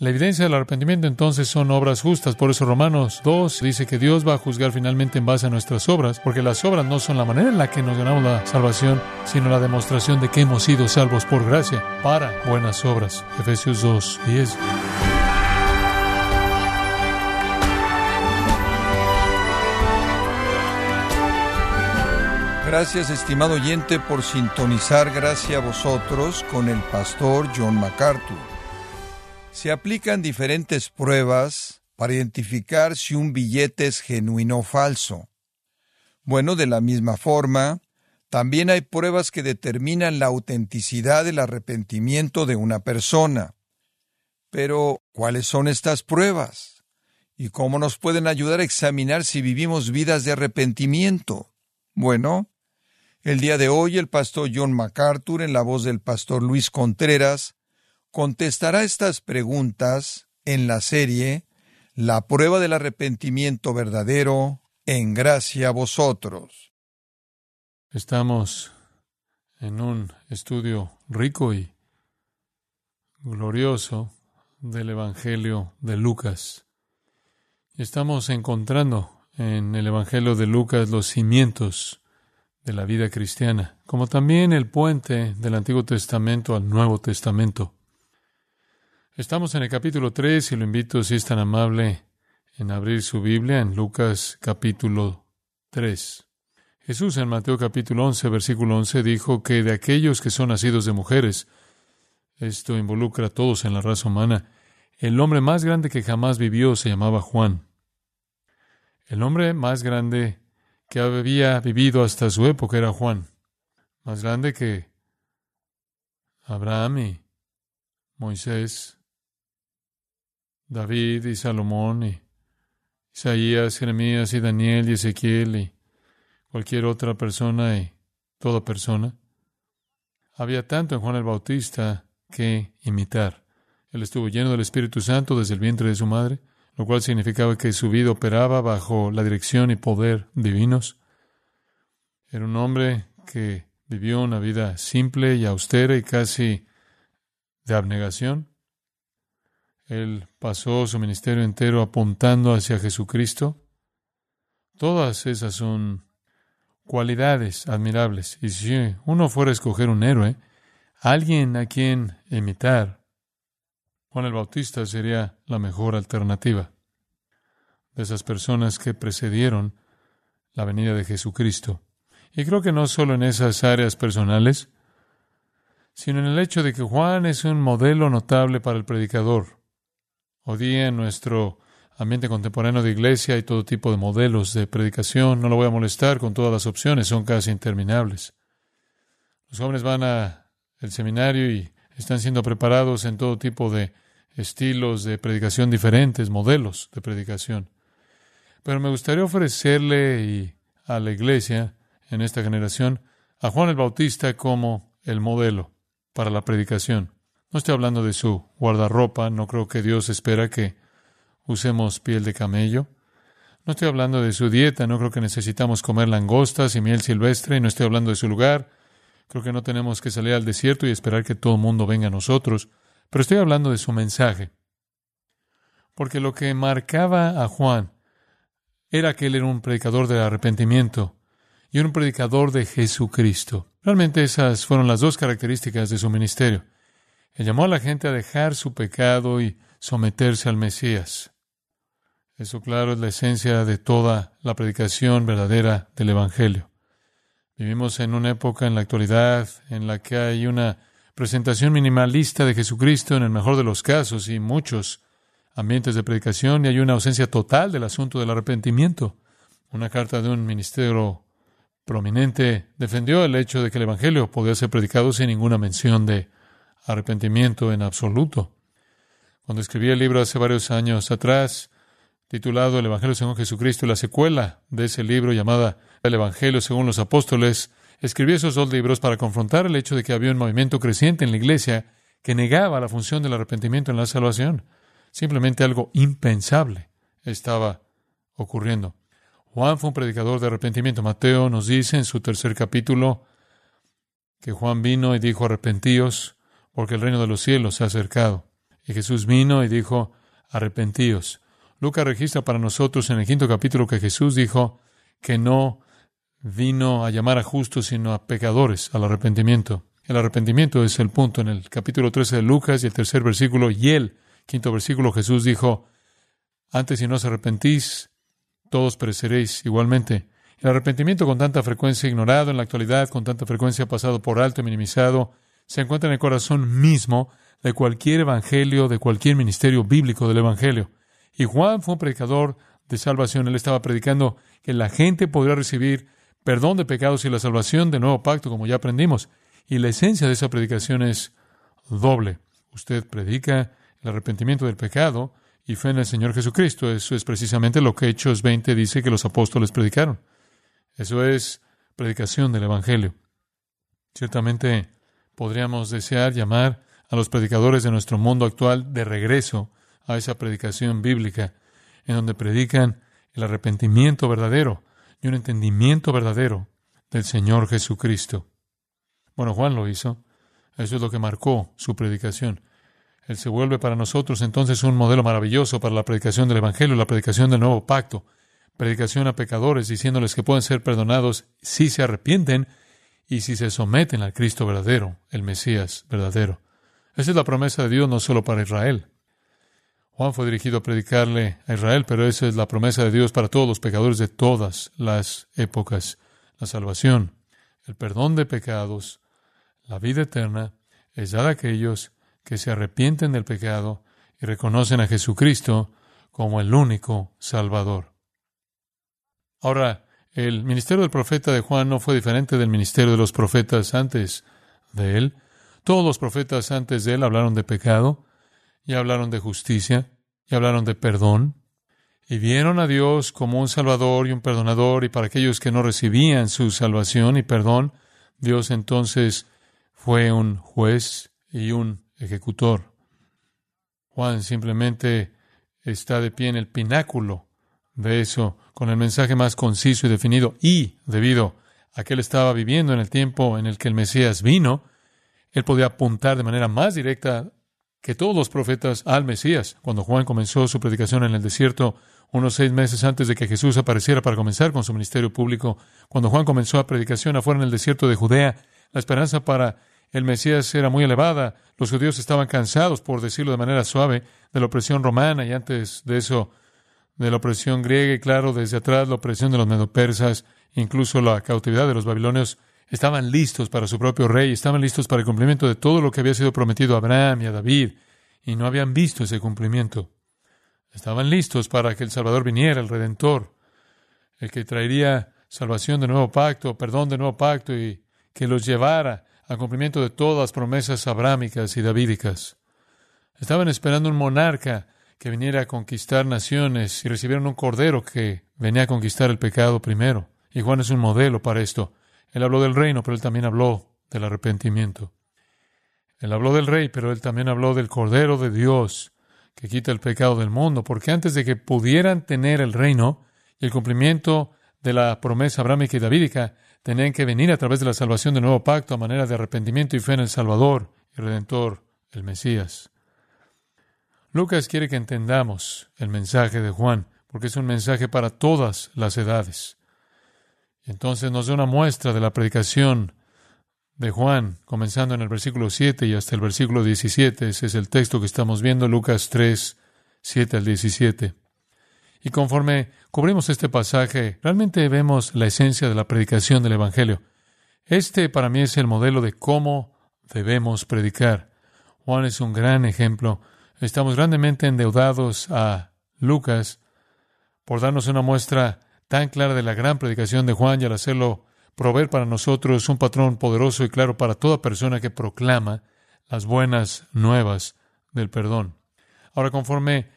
La evidencia del arrepentimiento entonces son obras justas. Por eso Romanos 2 dice que Dios va a juzgar finalmente en base a nuestras obras, porque las obras no son la manera en la que nos ganamos la salvación, sino la demostración de que hemos sido salvos por gracia para buenas obras. Efesios 2, 10. Gracias, estimado oyente, por sintonizar. Gracias a vosotros con el pastor John MacArthur se aplican diferentes pruebas para identificar si un billete es genuino o falso. Bueno, de la misma forma, también hay pruebas que determinan la autenticidad del arrepentimiento de una persona. Pero, ¿cuáles son estas pruebas? ¿Y cómo nos pueden ayudar a examinar si vivimos vidas de arrepentimiento? Bueno, el día de hoy el pastor John MacArthur, en la voz del pastor Luis Contreras, contestará estas preguntas en la serie La prueba del arrepentimiento verdadero en gracia a vosotros. Estamos en un estudio rico y glorioso del Evangelio de Lucas. Estamos encontrando en el Evangelio de Lucas los cimientos de la vida cristiana, como también el puente del Antiguo Testamento al Nuevo Testamento. Estamos en el capítulo 3 y lo invito, si es tan amable, en abrir su Biblia en Lucas capítulo 3. Jesús en Mateo capítulo 11, versículo 11 dijo que de aquellos que son nacidos de mujeres, esto involucra a todos en la raza humana, el hombre más grande que jamás vivió se llamaba Juan. El hombre más grande que había vivido hasta su época era Juan, más grande que Abraham y Moisés, David y Salomón y Isaías, Jeremías y Daniel y Ezequiel y cualquier otra persona y toda persona. Había tanto en Juan el Bautista que imitar. Él estuvo lleno del Espíritu Santo desde el vientre de su madre, lo cual significaba que su vida operaba bajo la dirección y poder divinos. Era un hombre que vivió una vida simple y austera y casi de abnegación. Él pasó su ministerio entero apuntando hacia Jesucristo. Todas esas son cualidades admirables. Y si uno fuera a escoger un héroe, alguien a quien imitar, Juan el Bautista sería la mejor alternativa de esas personas que precedieron la venida de Jesucristo. Y creo que no solo en esas áreas personales, sino en el hecho de que Juan es un modelo notable para el predicador. Hoy en nuestro ambiente contemporáneo de iglesia hay todo tipo de modelos de predicación. No lo voy a molestar con todas las opciones, son casi interminables. Los jóvenes van al seminario y están siendo preparados en todo tipo de estilos de predicación diferentes, modelos de predicación. Pero me gustaría ofrecerle a la iglesia en esta generación a Juan el Bautista como el modelo para la predicación. No estoy hablando de su guardarropa, no creo que Dios espera que usemos piel de camello. No estoy hablando de su dieta, no creo que necesitamos comer langostas y miel silvestre, y no estoy hablando de su lugar. Creo que no tenemos que salir al desierto y esperar que todo el mundo venga a nosotros, pero estoy hablando de su mensaje. Porque lo que marcaba a Juan era que él era un predicador del arrepentimiento y un predicador de Jesucristo. Realmente esas fueron las dos características de su ministerio. Él llamó a la gente a dejar su pecado y someterse al Mesías. Eso, claro, es la esencia de toda la predicación verdadera del Evangelio. Vivimos en una época en la actualidad en la que hay una presentación minimalista de Jesucristo en el mejor de los casos y muchos ambientes de predicación y hay una ausencia total del asunto del arrepentimiento. Una carta de un ministerio prominente defendió el hecho de que el Evangelio podía ser predicado sin ninguna mención de arrepentimiento en absoluto. Cuando escribí el libro hace varios años atrás, titulado El Evangelio según Jesucristo y la secuela de ese libro llamada El Evangelio según los apóstoles, escribí esos dos libros para confrontar el hecho de que había un movimiento creciente en la iglesia que negaba la función del arrepentimiento en la salvación. Simplemente algo impensable estaba ocurriendo. Juan fue un predicador de arrepentimiento. Mateo nos dice en su tercer capítulo que Juan vino y dijo arrepentíos porque el reino de los cielos se ha acercado. Y Jesús vino y dijo, arrepentíos. Lucas registra para nosotros en el quinto capítulo que Jesús dijo que no vino a llamar a justos, sino a pecadores al arrepentimiento. El arrepentimiento es el punto en el capítulo 13 de Lucas y el tercer versículo y el quinto versículo Jesús dijo, antes si no os arrepentís, todos pereceréis igualmente. El arrepentimiento con tanta frecuencia ignorado en la actualidad, con tanta frecuencia pasado por alto y minimizado, se encuentra en el corazón mismo de cualquier evangelio, de cualquier ministerio bíblico del evangelio. Y Juan fue un predicador de salvación. Él estaba predicando que la gente podría recibir perdón de pecados y la salvación del nuevo pacto, como ya aprendimos. Y la esencia de esa predicación es doble. Usted predica el arrepentimiento del pecado y fe en el Señor Jesucristo. Eso es precisamente lo que Hechos 20 dice que los apóstoles predicaron. Eso es predicación del Evangelio. Ciertamente podríamos desear llamar a los predicadores de nuestro mundo actual de regreso a esa predicación bíblica, en donde predican el arrepentimiento verdadero y un entendimiento verdadero del Señor Jesucristo. Bueno, Juan lo hizo. Eso es lo que marcó su predicación. Él se vuelve para nosotros entonces un modelo maravilloso para la predicación del Evangelio, la predicación del nuevo pacto, predicación a pecadores, diciéndoles que pueden ser perdonados si se arrepienten y si se someten al Cristo verdadero, el Mesías verdadero. Esa es la promesa de Dios no solo para Israel. Juan fue dirigido a predicarle a Israel, pero esa es la promesa de Dios para todos los pecadores de todas las épocas. La salvación, el perdón de pecados, la vida eterna, es dada a aquellos que se arrepienten del pecado y reconocen a Jesucristo como el único Salvador. Ahora, el ministerio del profeta de Juan no fue diferente del ministerio de los profetas antes de él. Todos los profetas antes de él hablaron de pecado, y hablaron de justicia, y hablaron de perdón, y vieron a Dios como un Salvador y un perdonador, y para aquellos que no recibían su salvación y perdón, Dios entonces fue un juez y un ejecutor. Juan simplemente está de pie en el pináculo de eso, con el mensaje más conciso y definido, y debido a que él estaba viviendo en el tiempo en el que el Mesías vino, él podía apuntar de manera más directa que todos los profetas al Mesías. Cuando Juan comenzó su predicación en el desierto, unos seis meses antes de que Jesús apareciera para comenzar con su ministerio público, cuando Juan comenzó la predicación afuera en el desierto de Judea, la esperanza para el Mesías era muy elevada. Los judíos estaban cansados, por decirlo de manera suave, de la opresión romana y antes de eso, de la opresión griega y claro, desde atrás la opresión de los medopersas, incluso la cautividad de los babilonios. Estaban listos para su propio rey, estaban listos para el cumplimiento de todo lo que había sido prometido a Abraham y a David, y no habían visto ese cumplimiento. Estaban listos para que el Salvador viniera, el Redentor, el que traería salvación de nuevo pacto, perdón de nuevo pacto y que los llevara al cumplimiento de todas las promesas abrámicas y davídicas. Estaban esperando un monarca que viniera a conquistar naciones y recibieron un cordero que venía a conquistar el pecado primero. Y Juan es un modelo para esto. Él habló del reino, pero él también habló del arrepentimiento. Él habló del rey, pero él también habló del cordero de Dios que quita el pecado del mundo, porque antes de que pudieran tener el reino y el cumplimiento de la promesa abrámica y davídica, tenían que venir a través de la salvación del nuevo pacto a manera de arrepentimiento y fe en el Salvador y Redentor, el Mesías. Lucas quiere que entendamos el mensaje de Juan, porque es un mensaje para todas las edades. Entonces nos da una muestra de la predicación de Juan, comenzando en el versículo 7 y hasta el versículo 17. Ese es el texto que estamos viendo, Lucas 3, 7 al 17. Y conforme cubrimos este pasaje, realmente vemos la esencia de la predicación del Evangelio. Este para mí es el modelo de cómo debemos predicar. Juan es un gran ejemplo. Estamos grandemente endeudados a Lucas por darnos una muestra tan clara de la gran predicación de Juan y al hacerlo proveer para nosotros un patrón poderoso y claro para toda persona que proclama las buenas nuevas del perdón. Ahora, conforme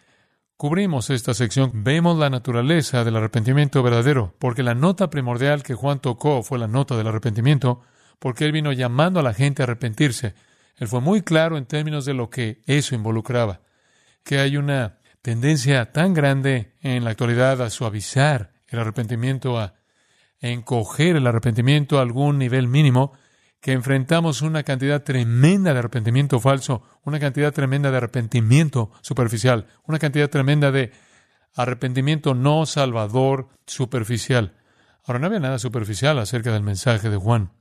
cubrimos esta sección, vemos la naturaleza del arrepentimiento verdadero, porque la nota primordial que Juan tocó fue la nota del arrepentimiento, porque él vino llamando a la gente a arrepentirse. Él fue muy claro en términos de lo que eso involucraba, que hay una tendencia tan grande en la actualidad a suavizar el arrepentimiento, a encoger el arrepentimiento a algún nivel mínimo, que enfrentamos una cantidad tremenda de arrepentimiento falso, una cantidad tremenda de arrepentimiento superficial, una cantidad tremenda de arrepentimiento no salvador superficial. Ahora no había nada superficial acerca del mensaje de Juan.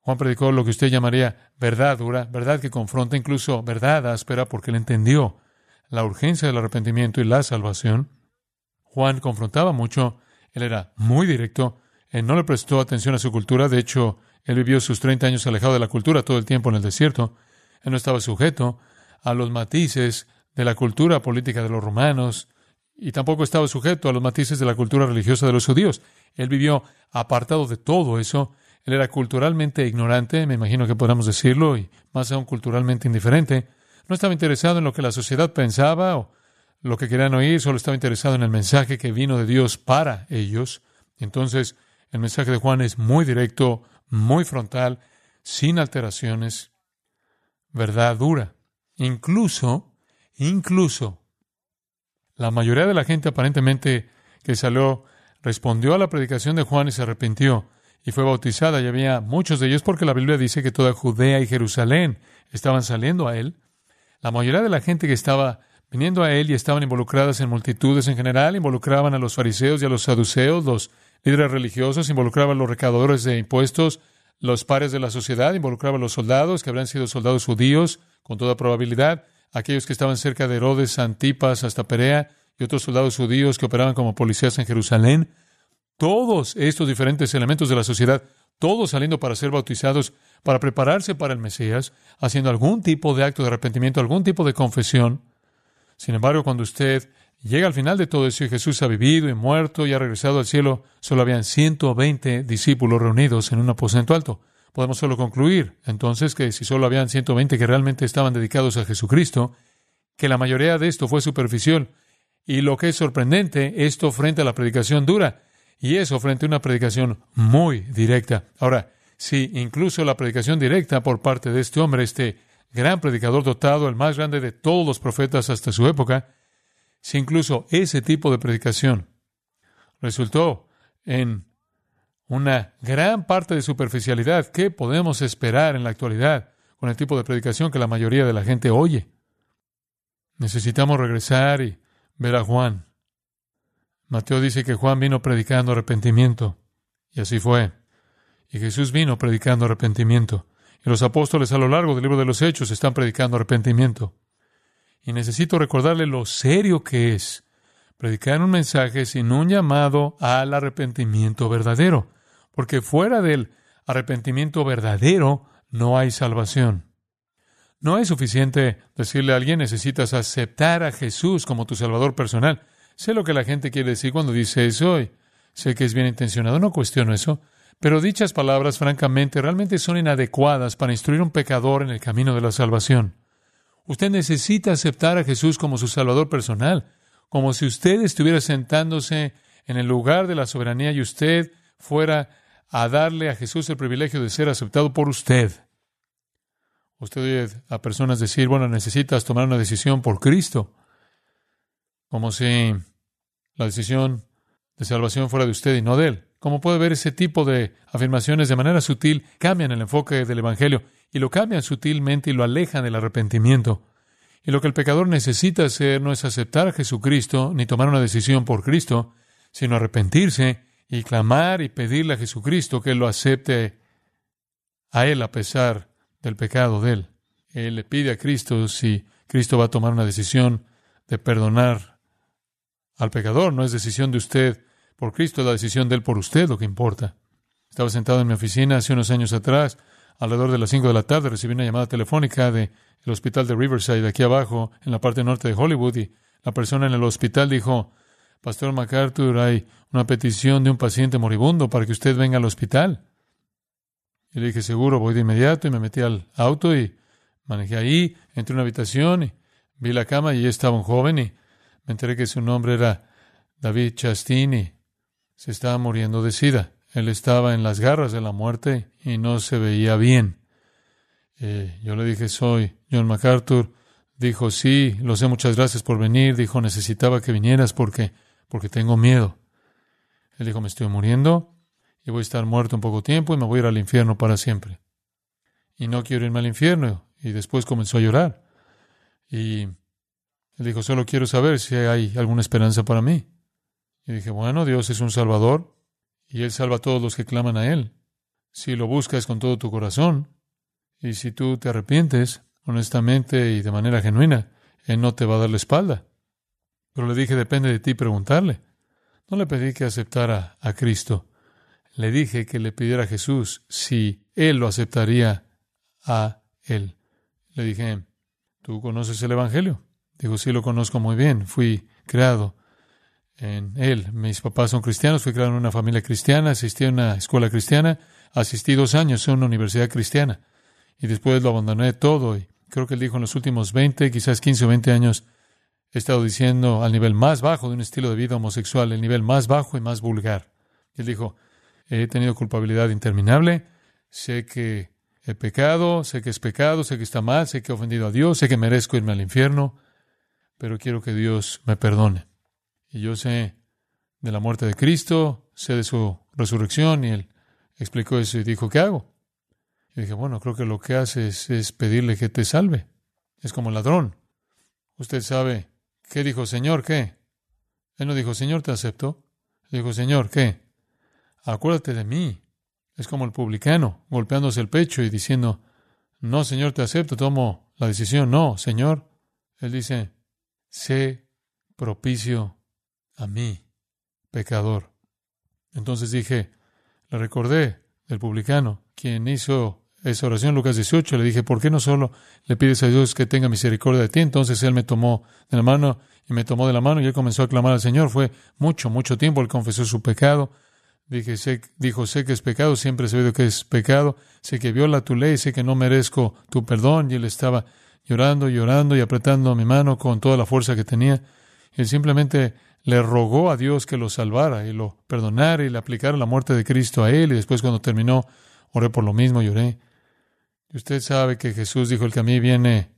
Juan predicó lo que usted llamaría verdad dura, verdad que confronta, incluso verdad áspera, porque él entendió la urgencia del arrepentimiento y la salvación. Juan confrontaba mucho, él era muy directo, él no le prestó atención a su cultura, de hecho, él vivió sus 30 años alejado de la cultura todo el tiempo en el desierto, él no estaba sujeto a los matices de la cultura política de los romanos, y tampoco estaba sujeto a los matices de la cultura religiosa de los judíos. Él vivió apartado de todo eso. Él era culturalmente ignorante, me imagino que podamos decirlo, y más aún culturalmente indiferente. No estaba interesado en lo que la sociedad pensaba o lo que querían oír, solo estaba interesado en el mensaje que vino de Dios para ellos. Entonces, el mensaje de Juan es muy directo, muy frontal, sin alteraciones, verdad dura. Incluso, incluso la mayoría de la gente aparentemente que salió respondió a la predicación de Juan y se arrepintió y fue bautizada. Y había muchos de ellos porque la Biblia dice que toda Judea y Jerusalén estaban saliendo a él. La mayoría de la gente que estaba viniendo a él y estaban involucradas en multitudes en general, involucraban a los fariseos y a los saduceos, los líderes religiosos, involucraban a los recaudadores de impuestos, los pares de la sociedad, involucraban a los soldados, que habrían sido soldados judíos, con toda probabilidad, aquellos que estaban cerca de Herodes, Antipas, hasta Perea, y otros soldados judíos que operaban como policías en Jerusalén. Todos estos diferentes elementos de la sociedad, todos saliendo para ser bautizados, para prepararse para el Mesías, haciendo algún tipo de acto de arrepentimiento, algún tipo de confesión. Sin embargo, cuando usted llega al final de todo eso y Jesús ha vivido y muerto y ha regresado al cielo, solo habían 120 discípulos reunidos en un aposento alto. Podemos solo concluir entonces que si solo habían 120 que realmente estaban dedicados a Jesucristo, que la mayoría de esto fue superficial. Y lo que es sorprendente, esto frente a la predicación dura, y eso frente a una predicación muy directa. Ahora, si incluso la predicación directa por parte de este hombre, este gran predicador dotado, el más grande de todos los profetas hasta su época, si incluso ese tipo de predicación resultó en una gran parte de superficialidad. ¿Qué podemos esperar en la actualidad con el tipo de predicación que la mayoría de la gente oye? Necesitamos regresar y ver a Juan. Mateo dice que Juan vino predicando arrepentimiento, y así fue. Y Jesús vino predicando arrepentimiento. Y los apóstoles a lo largo del libro de los Hechos están predicando arrepentimiento. Y necesito recordarle lo serio que es predicar un mensaje sin un llamado al arrepentimiento verdadero porque fuera del arrepentimiento verdadero no hay salvación. No es suficiente decirle a alguien necesitas aceptar a Jesús como tu Salvador personal. Sé lo que la gente quiere decir cuando dice eso y sé que es bien intencionado, no cuestiono eso, pero dichas palabras francamente realmente son inadecuadas para instruir a un pecador en el camino de la salvación. Usted necesita aceptar a Jesús como su Salvador personal, como si usted estuviera sentándose en el lugar de la soberanía y usted fuera a darle a Jesús el privilegio de ser aceptado por usted. Usted oye a personas decir, bueno, necesitas tomar una decisión por Cristo, como si la decisión de salvación fuera de usted y no de Él. Como puede ver, ese tipo de afirmaciones de manera sutil cambian el enfoque del Evangelio y lo cambian sutilmente y lo alejan del arrepentimiento. Y lo que el pecador necesita hacer no es aceptar a Jesucristo ni tomar una decisión por Cristo, sino arrepentirse y clamar y pedirle a Jesucristo que lo acepte a Él a pesar del pecado de Él. Él le pide a Cristo si Cristo va a tomar una decisión de perdonar al pecador. No es decisión de usted por Cristo, es la decisión de Él por usted lo que importa. Estaba sentado en mi oficina hace unos años atrás, alrededor de las cinco de la tarde, recibí una llamada telefónica del hospital de Riverside, aquí abajo, en la parte norte de Hollywood, y la persona en el hospital dijo, Pastor MacArthur, hay una petición de un paciente moribundo para que usted venga al hospital. Y le dije, seguro, voy de inmediato y me metí al auto y manejé ahí, entré a una habitación y vi la cama y estaba un joven y me enteré que su nombre era David Chastini. Se estaba muriendo de sida. Él estaba en las garras de la muerte y no se veía bien. Eh, yo le dije, soy John MacArthur. Dijo, sí, lo sé, muchas gracias por venir. Dijo, necesitaba que vinieras porque porque tengo miedo. Él dijo, me estoy muriendo y voy a estar muerto en poco tiempo y me voy a ir al infierno para siempre. y no quiero irme al infierno. Y después comenzó a llorar. Y él dijo, solo quiero saber si hay alguna esperanza para mí. Y dije, bueno, Dios es un Salvador y Él salva a todos los que claman a Él. Si lo buscas con todo tu corazón y si tú te arrepientes honestamente y de manera genuina, Él no te va a dar la espalda. Pero le dije, depende de ti preguntarle. No le pedí que aceptara a Cristo. Le dije que le pidiera a Jesús si Él lo aceptaría a Él. Le dije, ¿tú conoces el Evangelio? Dijo, sí, lo conozco muy bien. Fui creado en Él. Mis papás son cristianos, fui creado en una familia cristiana, asistí a una escuela cristiana, asistí dos años a una universidad cristiana. Y después lo abandoné todo. Y creo que él dijo en los últimos 20, quizás 15 o 20 años, he estado diciendo al nivel más bajo de un estilo de vida homosexual, el nivel más bajo y más vulgar. él dijo, he tenido culpabilidad interminable, sé que he pecado, sé que es pecado, sé que está mal, sé que he ofendido a Dios, sé que merezco irme al infierno, pero quiero que Dios me perdone. Y yo sé de la muerte de Cristo, sé de su resurrección, y él explicó eso y dijo, ¿qué hago? Y dije, bueno, creo que lo que haces es pedirle que te salve. Es como el ladrón. Usted sabe ¿Qué dijo, Señor? ¿Qué? Él no dijo, Señor, te acepto. Dijo, Señor, ¿qué? Acuérdate de mí. Es como el publicano, golpeándose el pecho y diciendo, no, Señor, te acepto, tomo la decisión. No, Señor. Él dice, sé propicio a mí, pecador. Entonces dije, le recordé del publicano, quien hizo esa oración, Lucas 18, le dije, ¿por qué no solo le pides a Dios que tenga misericordia de ti? Entonces él me tomó de la mano y me tomó de la mano y él comenzó a clamar al Señor. Fue mucho, mucho tiempo. Él confesó su pecado. Dije, sé, dijo, sé que es pecado, siempre he sabido que es pecado, sé que viola tu ley, sé que no merezco tu perdón. Y él estaba llorando, llorando y apretando mi mano con toda la fuerza que tenía. Él simplemente le rogó a Dios que lo salvara y lo perdonara y le aplicara la muerte de Cristo a él. Y después cuando terminó, oré por lo mismo, lloré. Y usted sabe que Jesús dijo, el que a mí viene,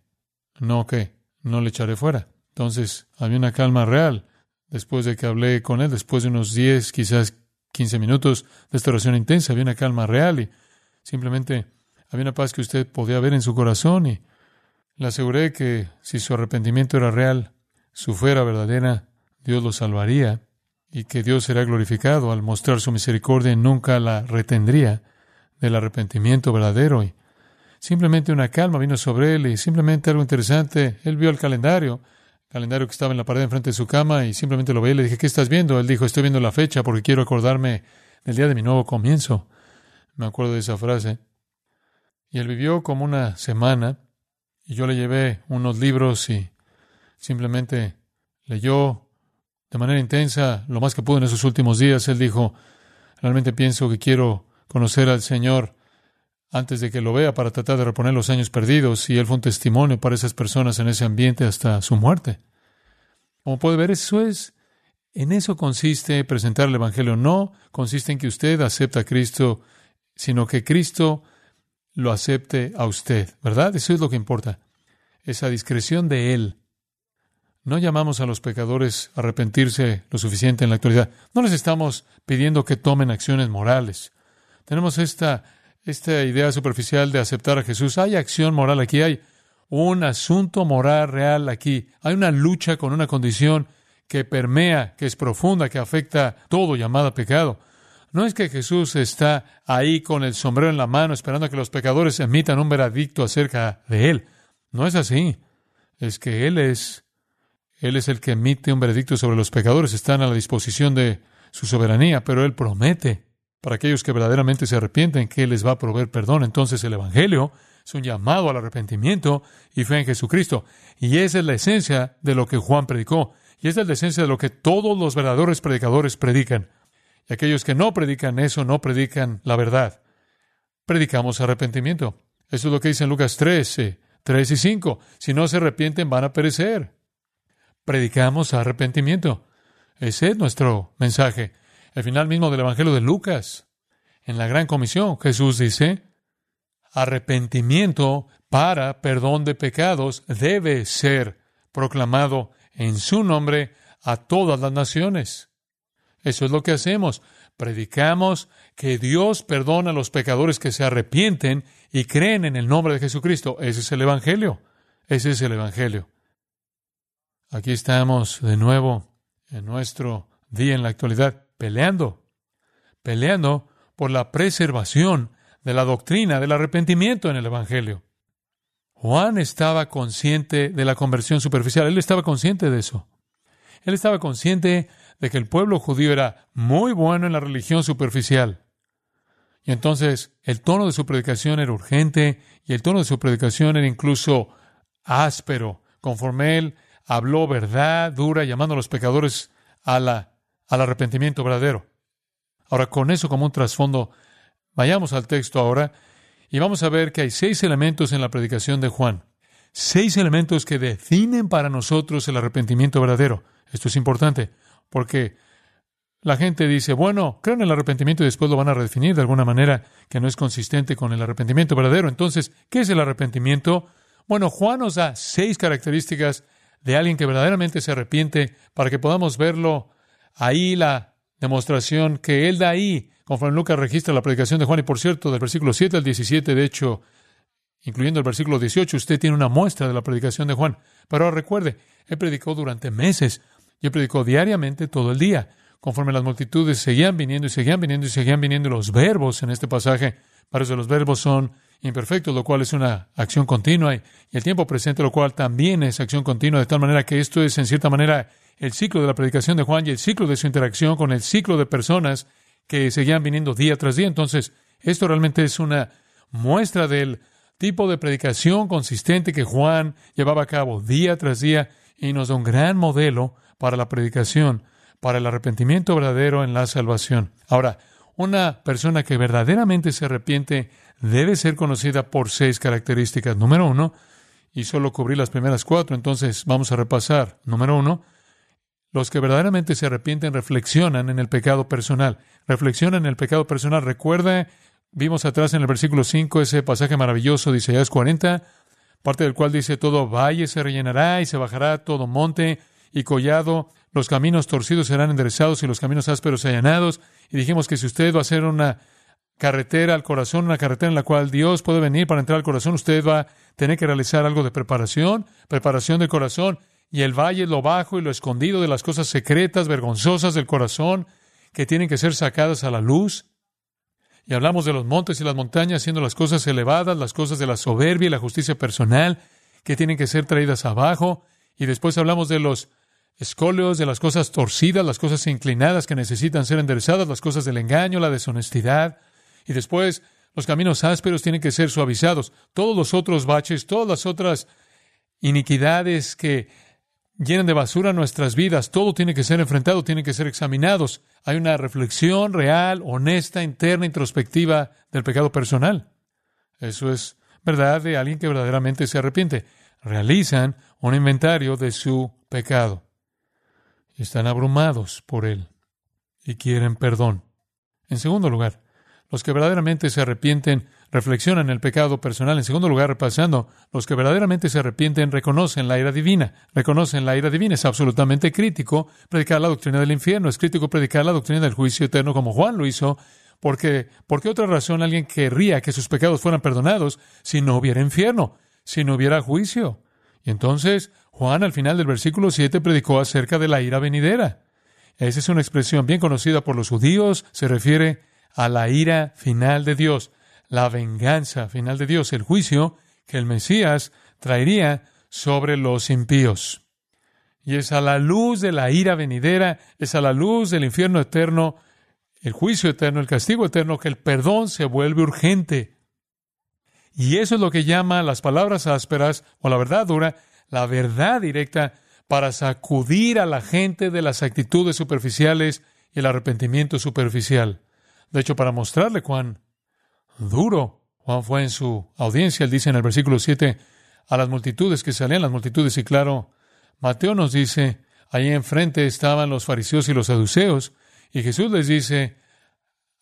no que, no le echaré fuera. Entonces, había una calma real después de que hablé con él, después de unos 10, quizás 15 minutos de esta oración intensa, había una calma real y simplemente había una paz que usted podía ver en su corazón y le aseguré que si su arrepentimiento era real, su fe era verdadera, Dios lo salvaría y que Dios será glorificado al mostrar su misericordia y nunca la retendría del arrepentimiento verdadero. Y Simplemente una calma vino sobre él y simplemente algo interesante. Él vio el calendario, calendario que estaba en la pared enfrente de su cama y simplemente lo veía y le dije, ¿qué estás viendo? Él dijo, estoy viendo la fecha porque quiero acordarme del día de mi nuevo comienzo. Me acuerdo de esa frase. Y él vivió como una semana y yo le llevé unos libros y simplemente leyó de manera intensa lo más que pudo en esos últimos días. Él dijo, realmente pienso que quiero conocer al Señor antes de que lo vea para tratar de reponer los años perdidos y él fue un testimonio para esas personas en ese ambiente hasta su muerte. Como puede ver, eso es, en eso consiste presentar el Evangelio. No consiste en que usted acepta a Cristo, sino que Cristo lo acepte a usted, ¿verdad? Eso es lo que importa. Esa discreción de Él. No llamamos a los pecadores a arrepentirse lo suficiente en la actualidad. No les estamos pidiendo que tomen acciones morales. Tenemos esta esta idea superficial de aceptar a Jesús. Hay acción moral aquí, hay un asunto moral real aquí. Hay una lucha con una condición que permea, que es profunda, que afecta todo llamada pecado. No es que Jesús está ahí con el sombrero en la mano esperando a que los pecadores emitan un veredicto acerca de Él. No es así. Es que Él es, Él es el que emite un veredicto sobre los pecadores. Están a la disposición de su soberanía, pero Él promete para aquellos que verdaderamente se arrepienten, que Él les va a proveer perdón. Entonces el Evangelio es un llamado al arrepentimiento y fe en Jesucristo. Y esa es la esencia de lo que Juan predicó. Y esa es la esencia de lo que todos los verdaderos predicadores predican. Y aquellos que no predican eso, no predican la verdad. Predicamos arrepentimiento. Eso es lo que dice en Lucas 13, 3 y 5. Si no se arrepienten, van a perecer. Predicamos arrepentimiento. Ese es nuestro mensaje el final mismo del Evangelio de Lucas. En la Gran Comisión, Jesús dice, arrepentimiento para perdón de pecados debe ser proclamado en su nombre a todas las naciones. Eso es lo que hacemos. predicamos que Dios perdona a los pecadores que se arrepienten y creen en el nombre de Jesucristo. Ese es el Evangelio. Ese es el Evangelio. Aquí estamos de nuevo en nuestro día en la actualidad peleando, peleando por la preservación de la doctrina del arrepentimiento en el Evangelio. Juan estaba consciente de la conversión superficial, él estaba consciente de eso. Él estaba consciente de que el pueblo judío era muy bueno en la religión superficial. Y entonces el tono de su predicación era urgente y el tono de su predicación era incluso áspero, conforme él habló verdad dura, llamando a los pecadores a la, al arrepentimiento verdadero. Ahora, con eso como un trasfondo, vayamos al texto ahora y vamos a ver que hay seis elementos en la predicación de Juan. Seis elementos que definen para nosotros el arrepentimiento verdadero. Esto es importante porque la gente dice, bueno, creo en el arrepentimiento y después lo van a redefinir de alguna manera que no es consistente con el arrepentimiento verdadero. Entonces, ¿qué es el arrepentimiento? Bueno, Juan nos da seis características de alguien que verdaderamente se arrepiente para que podamos verlo ahí la demostración que él da ahí, conforme Lucas registra la predicación de Juan. Y por cierto, del versículo 7 al 17, de hecho, incluyendo el versículo 18, usted tiene una muestra de la predicación de Juan. Pero recuerde, él predicó durante meses y predicó diariamente todo el día. Conforme las multitudes seguían viniendo y seguían viniendo y seguían viniendo los verbos en este pasaje, para eso los verbos son imperfectos, lo cual es una acción continua, y el tiempo presente, lo cual también es acción continua, de tal manera que esto es, en cierta manera, el ciclo de la predicación de Juan y el ciclo de su interacción con el ciclo de personas que seguían viniendo día tras día. Entonces, esto realmente es una muestra del tipo de predicación consistente que Juan llevaba a cabo día tras día y nos da un gran modelo para la predicación, para el arrepentimiento verdadero en la salvación. Ahora, una persona que verdaderamente se arrepiente debe ser conocida por seis características. Número uno, y solo cubrí las primeras cuatro, entonces vamos a repasar. Número uno, los que verdaderamente se arrepienten reflexionan en el pecado personal. Reflexionan en el pecado personal. Recuerda, vimos atrás en el versículo 5 ese pasaje maravilloso de Isaías 40, parte del cual dice, todo valle se rellenará y se bajará todo monte y collado, los caminos torcidos serán enderezados y los caminos ásperos allanados. Y dijimos que si usted va a hacer una carretera al corazón, una carretera en la cual Dios puede venir para entrar al corazón, usted va a tener que realizar algo de preparación, preparación del corazón, y el valle, lo bajo y lo escondido de las cosas secretas, vergonzosas del corazón, que tienen que ser sacadas a la luz. Y hablamos de los montes y las montañas siendo las cosas elevadas, las cosas de la soberbia y la justicia personal, que tienen que ser traídas abajo. Y después hablamos de los escolios, de las cosas torcidas, las cosas inclinadas que necesitan ser enderezadas, las cosas del engaño, la deshonestidad, y después los caminos ásperos tienen que ser suavizados. Todos los otros baches, todas las otras iniquidades que llenan de basura nuestras vidas, todo tiene que ser enfrentado, tiene que ser examinados. Hay una reflexión real, honesta, interna, introspectiva del pecado personal. Eso es verdad de alguien que verdaderamente se arrepiente. Realizan un inventario de su pecado. Están abrumados por él y quieren perdón. En segundo lugar, los que verdaderamente se arrepienten reflexionan el pecado personal. En segundo lugar, repasando, los que verdaderamente se arrepienten reconocen la ira divina. Reconocen la ira divina. Es absolutamente crítico predicar la doctrina del infierno. Es crítico predicar la doctrina del juicio eterno como Juan lo hizo. Porque, ¿por qué otra razón alguien querría que sus pecados fueran perdonados si no hubiera infierno, si no hubiera juicio? Y entonces, Juan al final del versículo 7 predicó acerca de la ira venidera. Esa es una expresión bien conocida por los judíos. Se refiere a la ira final de Dios, la venganza final de Dios, el juicio que el Mesías traería sobre los impíos. Y es a la luz de la ira venidera, es a la luz del infierno eterno, el juicio eterno, el castigo eterno, que el perdón se vuelve urgente. Y eso es lo que llama las palabras ásperas o la verdad dura, la verdad directa, para sacudir a la gente de las actitudes superficiales y el arrepentimiento superficial. De hecho, para mostrarle cuán duro Juan fue en su audiencia, él dice en el versículo 7 a las multitudes que salían, las multitudes, y claro, Mateo nos dice, ahí enfrente estaban los fariseos y los saduceos, y Jesús les dice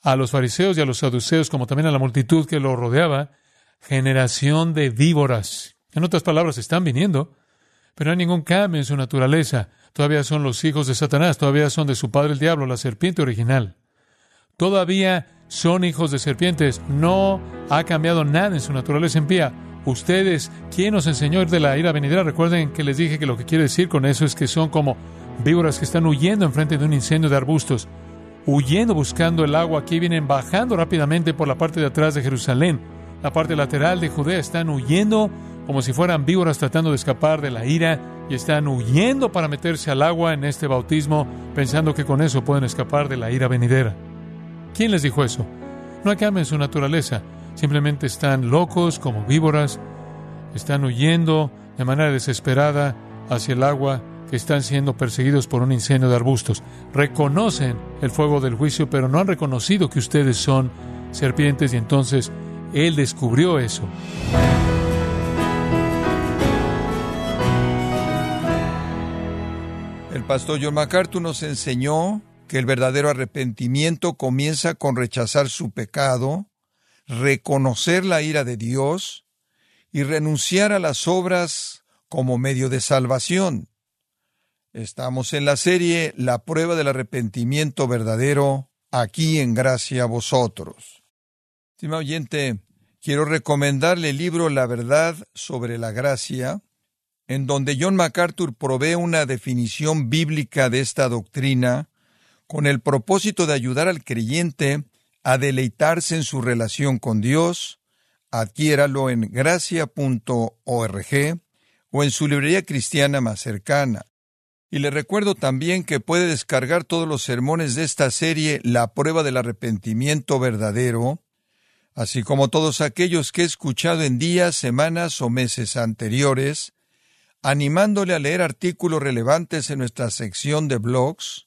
a los fariseos y a los saduceos, como también a la multitud que lo rodeaba, generación de víboras. En otras palabras, están viniendo, pero no hay ningún cambio en su naturaleza. Todavía son los hijos de Satanás, todavía son de su padre el diablo, la serpiente original. Todavía son hijos de serpientes. No ha cambiado nada en su naturaleza impía. Ustedes, ¿quién nos enseñó de la ira venidera? Recuerden que les dije que lo que quiere decir con eso es que son como víboras que están huyendo enfrente de un incendio de arbustos, huyendo buscando el agua. Aquí vienen bajando rápidamente por la parte de atrás de Jerusalén, la parte lateral de Judea. Están huyendo como si fueran víboras tratando de escapar de la ira y están huyendo para meterse al agua en este bautismo, pensando que con eso pueden escapar de la ira venidera. ¿Quién les dijo eso? No cambien su naturaleza. Simplemente están locos como víboras, están huyendo de manera desesperada hacia el agua, que están siendo perseguidos por un incendio de arbustos. Reconocen el fuego del juicio, pero no han reconocido que ustedes son serpientes y entonces Él descubrió eso. El pastor John MacArthur nos enseñó que el verdadero arrepentimiento comienza con rechazar su pecado, reconocer la ira de Dios y renunciar a las obras como medio de salvación. Estamos en la serie La prueba del arrepentimiento verdadero, aquí en Gracia a vosotros. Estimado oyente, quiero recomendarle el libro La verdad sobre la gracia, en donde John MacArthur provee una definición bíblica de esta doctrina con el propósito de ayudar al creyente a deleitarse en su relación con Dios, adquiéralo en gracia.org o en su librería cristiana más cercana. Y le recuerdo también que puede descargar todos los sermones de esta serie La prueba del arrepentimiento verdadero, así como todos aquellos que he escuchado en días, semanas o meses anteriores, animándole a leer artículos relevantes en nuestra sección de blogs,